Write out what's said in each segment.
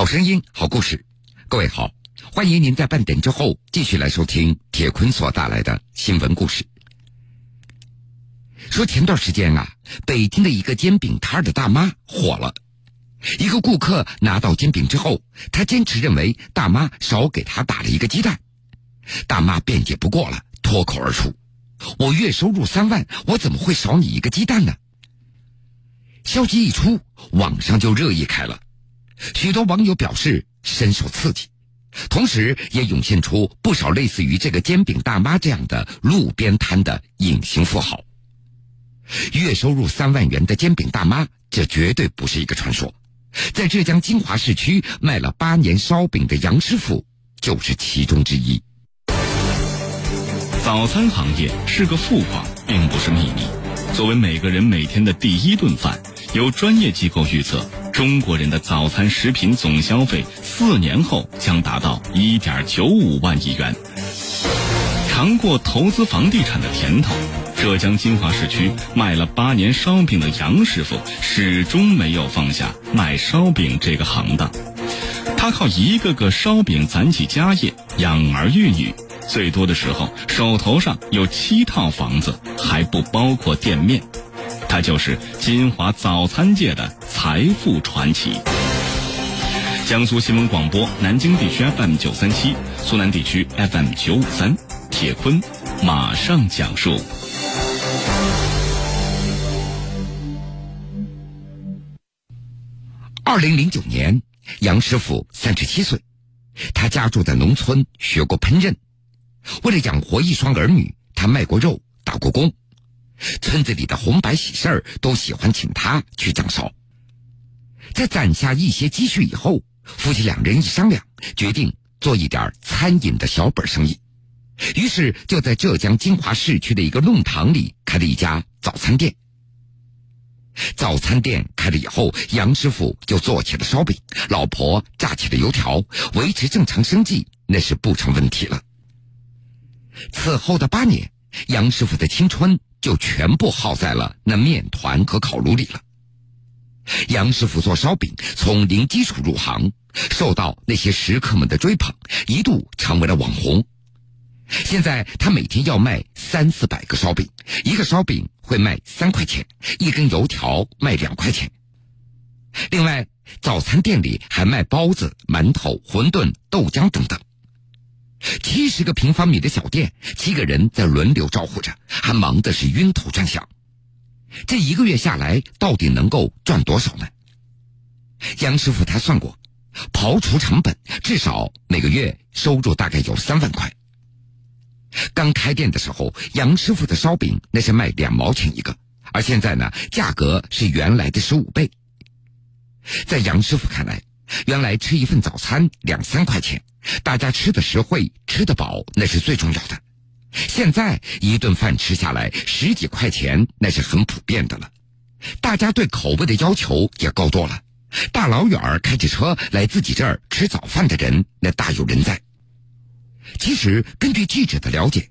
好声音，好故事，各位好，欢迎您在半点之后继续来收听铁坤所带来的新闻故事。说前段时间啊，北京的一个煎饼摊的大妈火了，一个顾客拿到煎饼之后，他坚持认为大妈少给他打了一个鸡蛋，大妈辩解不过了，脱口而出：“我月收入三万，我怎么会少你一个鸡蛋呢？”消息一出，网上就热议开了。许多网友表示深受刺激，同时也涌现出不少类似于这个煎饼大妈这样的路边摊的隐形富豪。月收入三万元的煎饼大妈，这绝对不是一个传说。在浙江金华市区卖了八年烧饼的杨师傅，就是其中之一。早餐行业是个富矿，并不是秘密。作为每个人每天的第一顿饭，有专业机构预测。中国人的早餐食品总消费四年后将达到一点九五万亿元。尝过投资房地产的甜头，浙江金华市区卖了八年烧饼的杨师傅始终没有放下卖烧饼这个行当。他靠一个个烧饼攒起家业，养儿育女，最多的时候手头上有七套房子，还不包括店面。他就是金华早餐界的财富传奇。江苏新闻广播南京地区 FM 九三七，苏南地区 FM 九五三，铁坤马上讲述。二零零九年，杨师傅三十七岁，他家住在农村，学过烹饪，为了养活一双儿女，他卖过肉，打过工。村子里的红白喜事儿都喜欢请他去掌勺。在攒下一些积蓄以后，夫妻两人一商量，决定做一点餐饮的小本生意。于是就在浙江金华市区的一个弄堂里开了一家早餐店。早餐店开了以后，杨师傅就做起了烧饼，老婆炸起了油条，维持正常生计那是不成问题了。此后的八年，杨师傅的青春。就全部耗在了那面团和烤炉里了。杨师傅做烧饼，从零基础入行，受到那些食客们的追捧，一度成为了网红。现在他每天要卖三四百个烧饼，一个烧饼会卖三块钱，一根油条卖两块钱。另外，早餐店里还卖包子、馒头、馄饨、豆浆等等。七十个平方米的小店，七个人在轮流招呼着，还忙的是晕头转向。这一个月下来，到底能够赚多少呢？杨师傅他算过，刨除成本，至少每个月收入大概有三万块。刚开店的时候，杨师傅的烧饼那是卖两毛钱一个，而现在呢，价格是原来的十五倍。在杨师傅看来，原来吃一份早餐两三块钱。大家吃的实惠，吃得饱，那是最重要的。现在一顿饭吃下来十几块钱，那是很普遍的了。大家对口味的要求也高多了，大老远开着车来自己这儿吃早饭的人，那大有人在。其实根据记者的了解，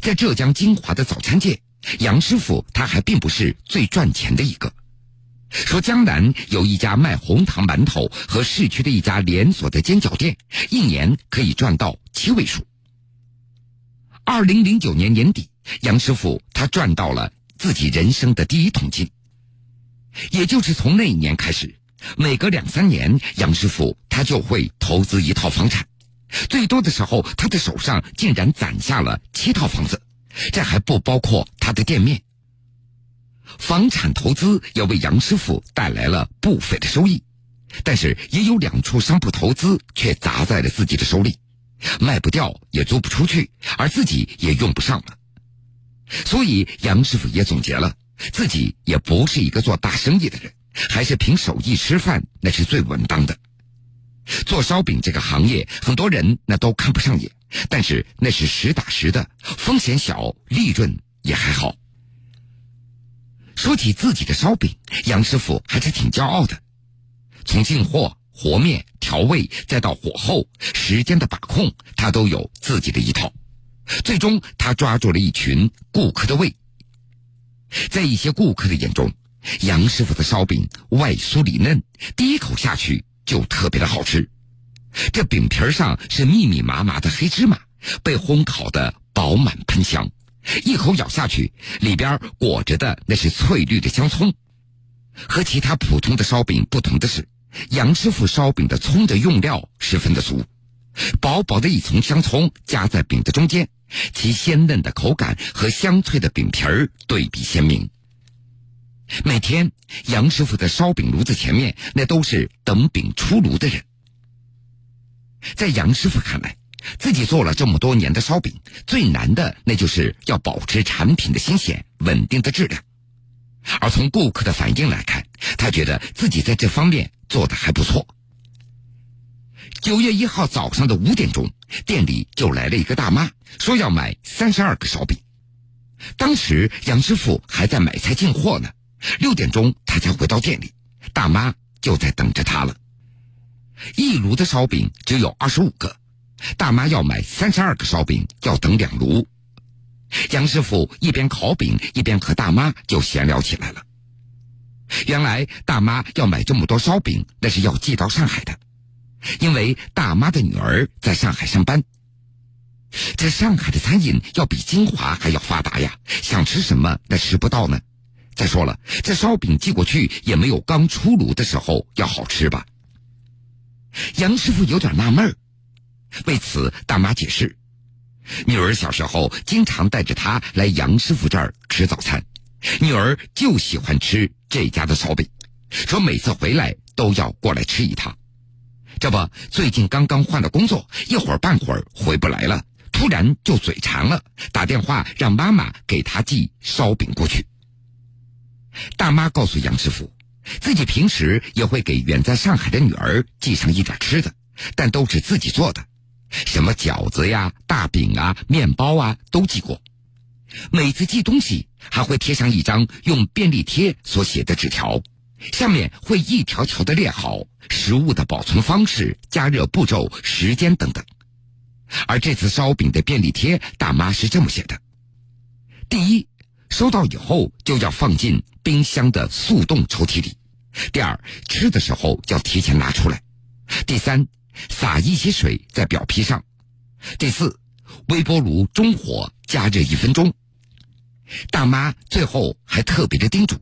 在浙江金华的早餐界，杨师傅他还并不是最赚钱的一个。说江南有一家卖红糖馒头和市区的一家连锁的煎饺店，一年可以赚到七位数。二零零九年年底，杨师傅他赚到了自己人生的第一桶金。也就是从那一年开始，每隔两三年，杨师傅他就会投资一套房产，最多的时候，他的手上竟然攒下了七套房子，这还不包括他的店面。房产投资也为杨师傅带来了不菲的收益，但是也有两处商铺投资却砸在了自己的手里，卖不掉也租不出去，而自己也用不上了。所以杨师傅也总结了，自己也不是一个做大生意的人，还是凭手艺吃饭那是最稳当的。做烧饼这个行业，很多人那都看不上眼，但是那是实打实的，风险小，利润也还好。说起自己的烧饼，杨师傅还是挺骄傲的。从进货、和面、调味，再到火候、时间的把控，他都有自己的一套。最终，他抓住了一群顾客的胃。在一些顾客的眼中，杨师傅的烧饼外酥里嫩，第一口下去就特别的好吃。这饼皮上是密密麻麻的黑芝麻，被烘烤的饱满喷香，一口咬下去，里边裹着的那是翠绿的香葱。和其他普通的烧饼不同的是，杨师傅烧饼的葱的用料十分的足，薄薄的一层香葱夹在饼的中间，其鲜嫩的口感和香脆的饼皮儿对比鲜明。每天，杨师傅的烧饼炉子前面，那都是等饼出炉的人。在杨师傅看来，自己做了这么多年的烧饼，最难的那就是要保持产品的新鲜、稳定的质量。而从顾客的反应来看，他觉得自己在这方面做的还不错。九月一号早上的五点钟，店里就来了一个大妈，说要买三十二个烧饼。当时杨师傅还在买菜进货呢。六点钟，他才回到店里，大妈就在等着他了。一炉的烧饼只有二十五个，大妈要买三十二个烧饼，要等两炉。杨师傅一边烤饼，一边和大妈就闲聊起来了。原来大妈要买这么多烧饼，那是要寄到上海的，因为大妈的女儿在上海上班。这上海的餐饮要比金华还要发达呀，想吃什么那吃不到呢。再说了，这烧饼寄过去也没有刚出炉的时候要好吃吧？杨师傅有点纳闷儿。为此，大妈解释：女儿小时候经常带着她来杨师傅这儿吃早餐，女儿就喜欢吃这家的烧饼，说每次回来都要过来吃一趟。这不，最近刚刚换了工作，一会儿半会儿回不来了，突然就嘴馋了，打电话让妈妈给她寄烧饼过去。大妈告诉杨师傅，自己平时也会给远在上海的女儿寄上一点吃的，但都是自己做的，什么饺子呀、大饼啊、面包啊都寄过。每次寄东西还会贴上一张用便利贴所写的纸条，下面会一条条的列好食物的保存方式、加热步骤、时间等等。而这次烧饼的便利贴，大妈是这么写的：第一。收到以后就要放进冰箱的速冻抽屉里。第二，吃的时候要提前拿出来。第三，撒一些水在表皮上。第四，微波炉中火加热一分钟。大妈最后还特别的叮嘱：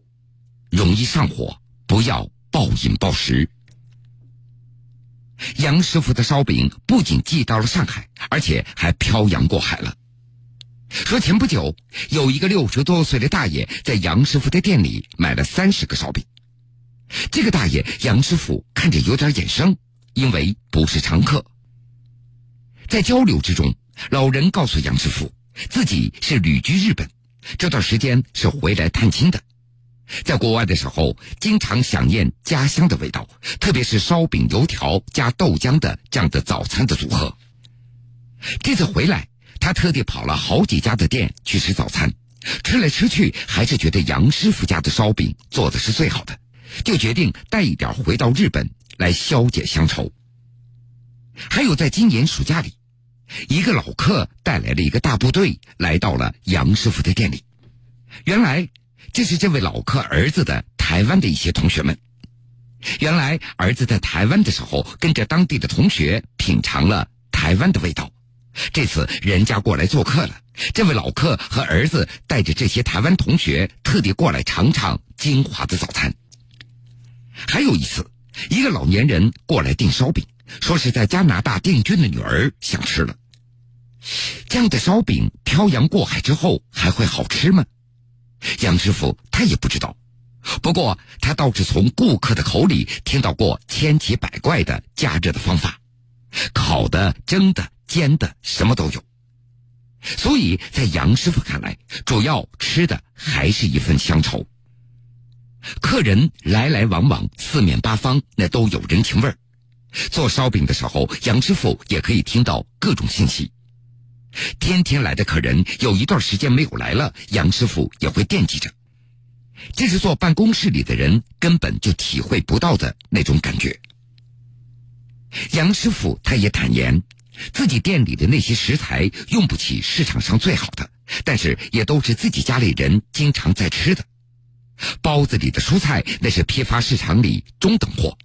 容易上火，不要暴饮暴食。杨师傅的烧饼不仅寄到了上海，而且还漂洋过海了。说前不久有一个六十多岁的大爷在杨师傅的店里买了三十个烧饼，这个大爷杨师傅看着有点眼生，因为不是常客。在交流之中，老人告诉杨师傅，自己是旅居日本，这段时间是回来探亲的，在国外的时候经常想念家乡的味道，特别是烧饼、油条加豆浆的这样的早餐的组合。这次回来。他特地跑了好几家的店去吃早餐，吃来吃去还是觉得杨师傅家的烧饼做的是最好的，就决定带一点回到日本来消解乡愁。还有在今年暑假里，一个老客带来了一个大部队来到了杨师傅的店里，原来这是这位老客儿子的台湾的一些同学们。原来儿子在台湾的时候跟着当地的同学品尝了台湾的味道。这次人家过来做客了，这位老客和儿子带着这些台湾同学特地过来尝尝金华的早餐。还有一次，一个老年人过来订烧饼，说是在加拿大定居的女儿想吃了。这样的烧饼漂洋过海之后还会好吃吗？杨师傅他也不知道，不过他倒是从顾客的口里听到过千奇百怪的加热的方法，烤的、蒸的。煎的什么都有，所以在杨师傅看来，主要吃的还是一份乡愁。客人来来往往，四面八方，那都有人情味儿。做烧饼的时候，杨师傅也可以听到各种信息。天天来的客人，有一段时间没有来了，杨师傅也会惦记着。这是坐办公室里的人根本就体会不到的那种感觉。杨师傅他也坦言。自己店里的那些食材用不起市场上最好的，但是也都是自己家里人经常在吃的。包子里的蔬菜那是批发市场里中等货，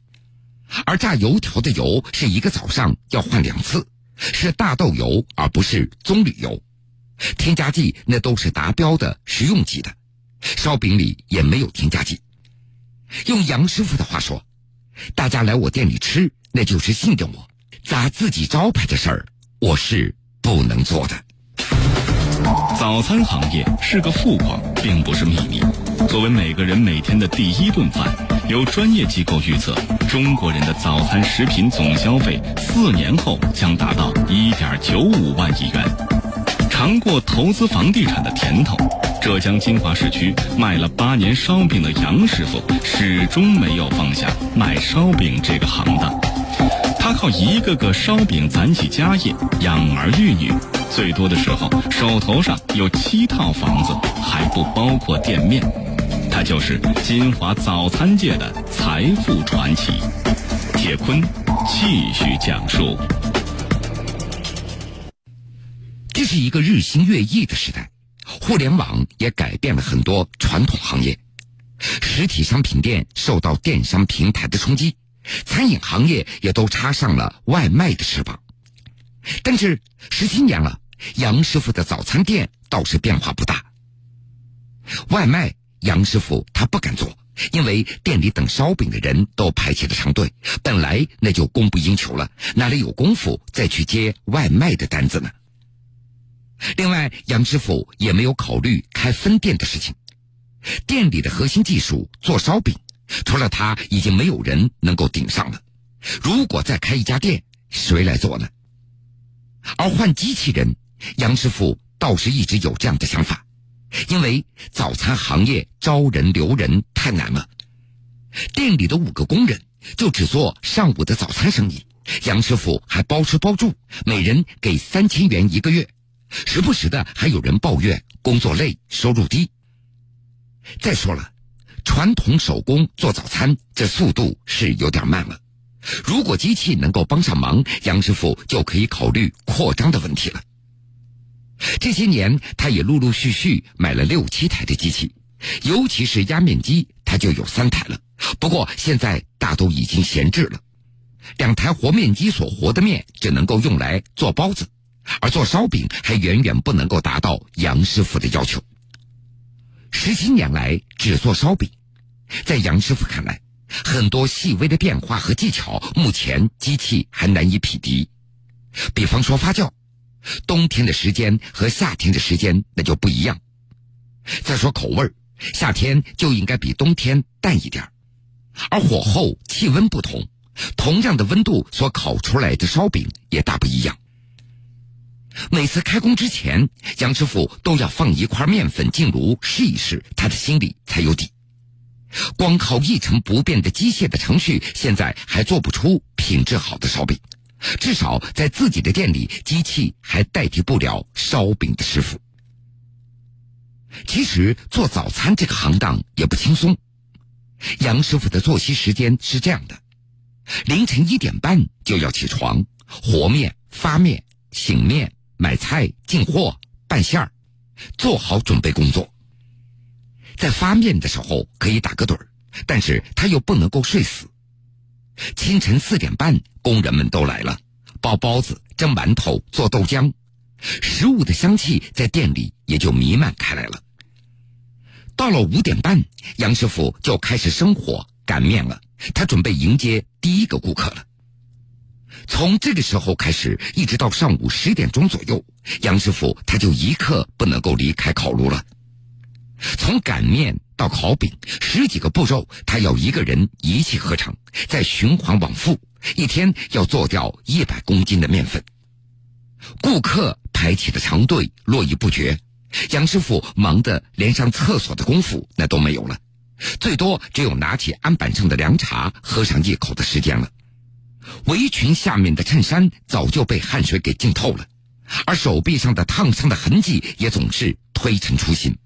而炸油条的油是一个早上要换两次，是大豆油而不是棕榈油，添加剂那都是达标的食用级的，烧饼里也没有添加剂。用杨师傅的话说，大家来我店里吃，那就是信任我，砸自己招牌的事儿，我是不能做的。早餐行业是个富矿，并不是秘密。作为每个人每天的第一顿饭，有专业机构预测，中国人的早餐食品总消费四年后将达到一点九五万亿元。尝过投资房地产的甜头，浙江金华市区卖了八年烧饼的杨师傅，始终没有放下卖烧饼这个行当。他靠一个个烧饼攒起家业，养儿育女。最多的时候，手头上有七套房子，还不包括店面。他就是金华早餐界的财富传奇。铁坤继续讲述：这是一个日新月异的时代，互联网也改变了很多传统行业。实体商品店受到电商平台的冲击，餐饮行业也都插上了外卖的翅膀。但是十七年了，杨师傅的早餐店倒是变化不大。外卖，杨师傅他不敢做，因为店里等烧饼的人都排起了长队，本来那就供不应求了，哪里有功夫再去接外卖的单子呢？另外，杨师傅也没有考虑开分店的事情。店里的核心技术做烧饼，除了他，已经没有人能够顶上了。如果再开一家店，谁来做呢？而换机器人，杨师傅倒是一直有这样的想法，因为早餐行业招人留人太难了。店里的五个工人就只做上午的早餐生意，杨师傅还包吃包住，每人给三千元一个月，时不时的还有人抱怨工作累、收入低。再说了，传统手工做早餐，这速度是有点慢了。如果机器能够帮上忙，杨师傅就可以考虑扩张的问题了。这些年，他也陆陆续续买了六七台的机器，尤其是压面机，他就有三台了。不过现在大都已经闲置了。两台和面机所和的面只能够用来做包子，而做烧饼还远远不能够达到杨师傅的要求。十七年来只做烧饼，在杨师傅看来。很多细微的变化和技巧，目前机器还难以匹敌。比方说发酵，冬天的时间和夏天的时间那就不一样。再说口味夏天就应该比冬天淡一点而火候、气温不同，同样的温度所烤出来的烧饼也大不一样。每次开工之前，杨师傅都要放一块面粉进炉试一试，他的心里才有底。光靠一成不变的机械的程序，现在还做不出品质好的烧饼。至少在自己的店里，机器还代替不了烧饼的师傅。其实做早餐这个行当也不轻松。杨师傅的作息时间是这样的：凌晨一点半就要起床，和面、发面、醒面、买菜、进货、拌馅儿，做好准备工作。在发面的时候可以打个盹儿，但是他又不能够睡死。清晨四点半，工人们都来了，包包子、蒸馒头、做豆浆，食物的香气在店里也就弥漫开来了。到了五点半，杨师傅就开始生火擀面了，他准备迎接第一个顾客了。从这个时候开始，一直到上午十点钟左右，杨师傅他就一刻不能够离开烤炉了。从擀面到烤饼，十几个步骤，他要一个人一气呵成，再循环往复，一天要做掉一百公斤的面粉。顾客排起的长队络绎不绝，杨师傅忙得连上厕所的功夫那都没有了，最多只有拿起案板上的凉茶喝上一口的时间了。围裙下面的衬衫早就被汗水给浸透了，而手臂上的烫伤的痕迹也总是推陈出新。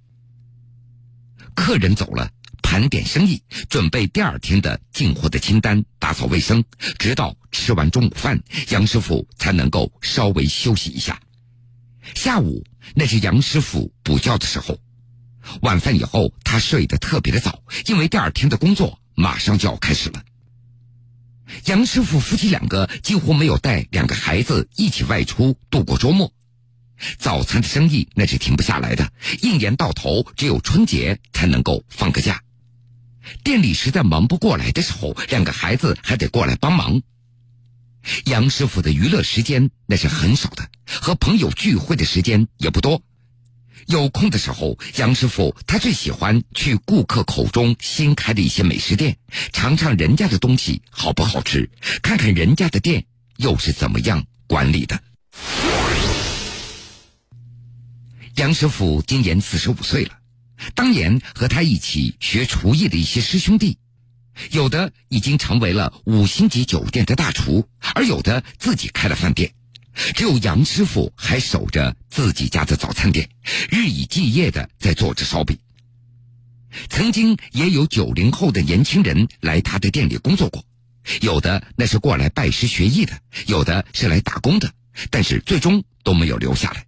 客人走了，盘点生意，准备第二天的进货的清单，打扫卫生，直到吃完中午饭，杨师傅才能够稍微休息一下。下午那是杨师傅补觉的时候，晚饭以后他睡得特别的早，因为第二天的工作马上就要开始了。杨师傅夫妻两个几乎没有带两个孩子一起外出度过周末。早餐的生意那是停不下来的，一年到头只有春节才能够放个假。店里实在忙不过来的时候，两个孩子还得过来帮忙。杨师傅的娱乐时间那是很少的，和朋友聚会的时间也不多。有空的时候，杨师傅他最喜欢去顾客口中新开的一些美食店，尝尝人家的东西好不好吃，看看人家的店又是怎么样管理的。杨师傅今年四十五岁了，当年和他一起学厨艺的一些师兄弟，有的已经成为了五星级酒店的大厨，而有的自己开了饭店。只有杨师傅还守着自己家的早餐店，日以继夜的在做着烧饼。曾经也有九零后的年轻人来他的店里工作过，有的那是过来拜师学艺的，有的是来打工的，但是最终都没有留下来。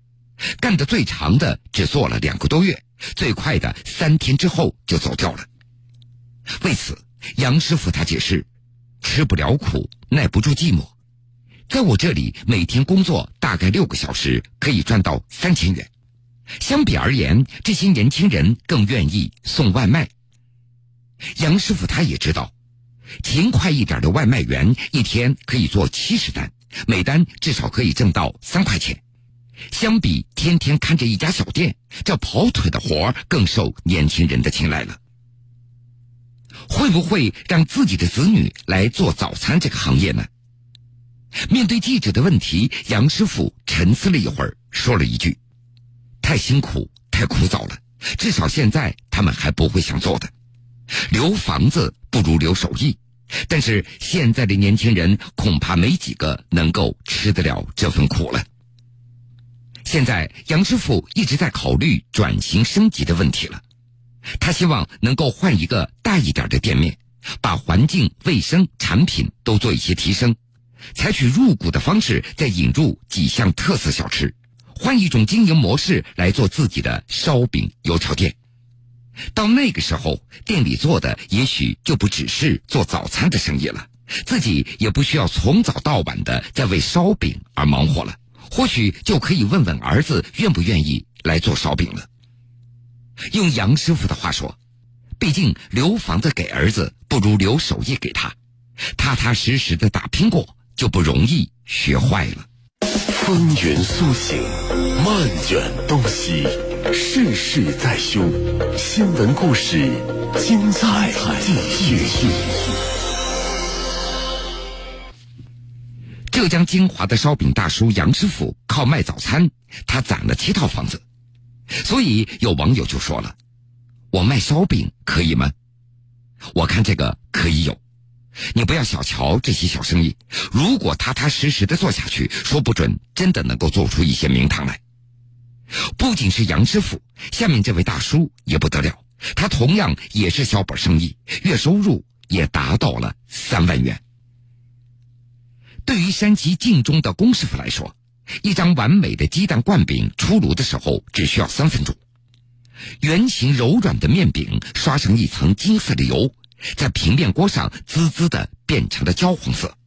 干得最长的只做了两个多月，最快的三天之后就走掉了。为此，杨师傅他解释：吃不了苦，耐不住寂寞。在我这里，每天工作大概六个小时，可以赚到三千元。相比而言，这些年轻人更愿意送外卖。杨师傅他也知道，勤快一点的外卖员一天可以做七十单，每单至少可以挣到三块钱。相比天天看着一家小店，这跑腿的活儿更受年轻人的青睐了。会不会让自己的子女来做早餐这个行业呢？面对记者的问题，杨师傅沉思了一会儿，说了一句：“太辛苦，太枯燥了，至少现在他们还不会想做的。留房子不如留手艺，但是现在的年轻人恐怕没几个能够吃得了这份苦了。”现在，杨师傅一直在考虑转型升级的问题了。他希望能够换一个大一点的店面，把环境、卫生、产品都做一些提升。采取入股的方式，再引入几项特色小吃，换一种经营模式来做自己的烧饼油条店。到那个时候，店里做的也许就不只是做早餐的生意了，自己也不需要从早到晚的在为烧饼而忙活了，或许就可以问问儿子愿不愿意来做烧饼了。用杨师傅的话说，毕竟留房子给儿子，不如留手艺给他，踏踏实实的打拼过。就不容易学坏了。风云苏醒，漫卷东西，世事在胸。新闻故事，精彩继续。浙江金华的烧饼大叔杨师傅靠卖早餐，他攒了七套房子，所以有网友就说了：“我卖烧饼可以吗？”我看这个可以有。你不要小瞧这些小生意，如果踏踏实实的做下去，说不准真的能够做出一些名堂来。不仅是杨师傅，下面这位大叔也不得了，他同样也是小本生意，月收入也达到了三万元。对于山西晋中的龚师傅来说，一张完美的鸡蛋灌饼出炉的时候只需要三分钟，圆形柔软的面饼刷上一层金色的油。在平面锅上滋滋的变成了焦黄色，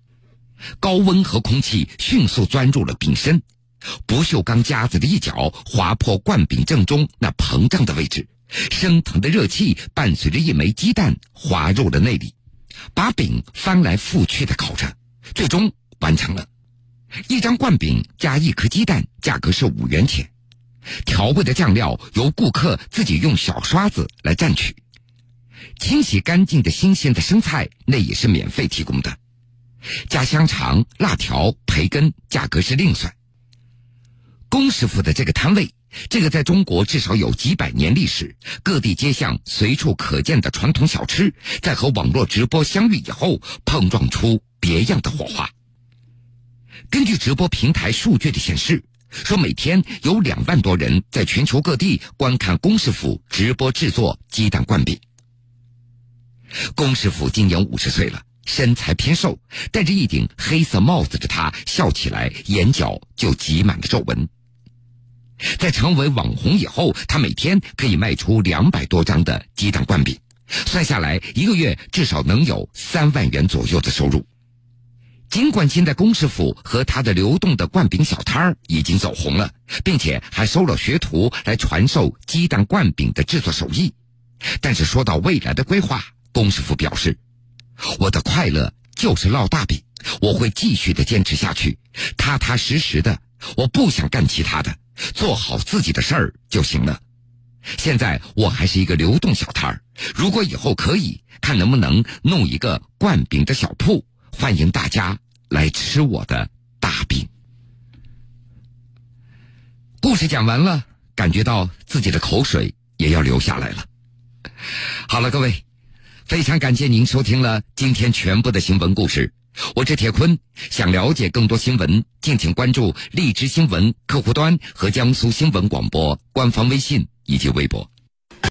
高温和空气迅速钻入了饼身，不锈钢夹子的一角划破灌饼正中那膨胀的位置，升腾的热气伴随着一枚鸡蛋滑入了内里，把饼翻来覆去的烤着，最终完成了。一张灌饼加一颗鸡蛋，价格是五元钱，调味的酱料由顾客自己用小刷子来蘸取。清洗干净的新鲜的生菜，那也是免费提供的。加香肠、辣条、培根，价格是另算。龚师傅的这个摊位，这个在中国至少有几百年历史、各地街巷随处可见的传统小吃，在和网络直播相遇以后，碰撞出别样的火花。根据直播平台数据的显示，说每天有两万多人在全球各地观看龚师傅直播制作鸡蛋灌饼。龚师傅今年五十岁了，身材偏瘦，戴着一顶黑色帽子的他，笑起来眼角就挤满了皱纹。在成为网红以后，他每天可以卖出两百多张的鸡蛋灌饼，算下来一个月至少能有三万元左右的收入。尽管现在龚师傅和他的流动的灌饼小摊儿已经走红了，并且还收了学徒来传授鸡蛋灌饼的制作手艺，但是说到未来的规划，龚师傅表示：“我的快乐就是烙大饼，我会继续的坚持下去，踏踏实实的，我不想干其他的，做好自己的事儿就行了。现在我还是一个流动小摊儿，如果以后可以，看能不能弄一个灌饼的小铺。”欢迎大家来吃我的大饼。故事讲完了，感觉到自己的口水也要流下来了。好了，各位，非常感谢您收听了今天全部的新闻故事。我是铁坤，想了解更多新闻，敬请关注荔枝新闻客户端和江苏新闻广播官方微信以及微博。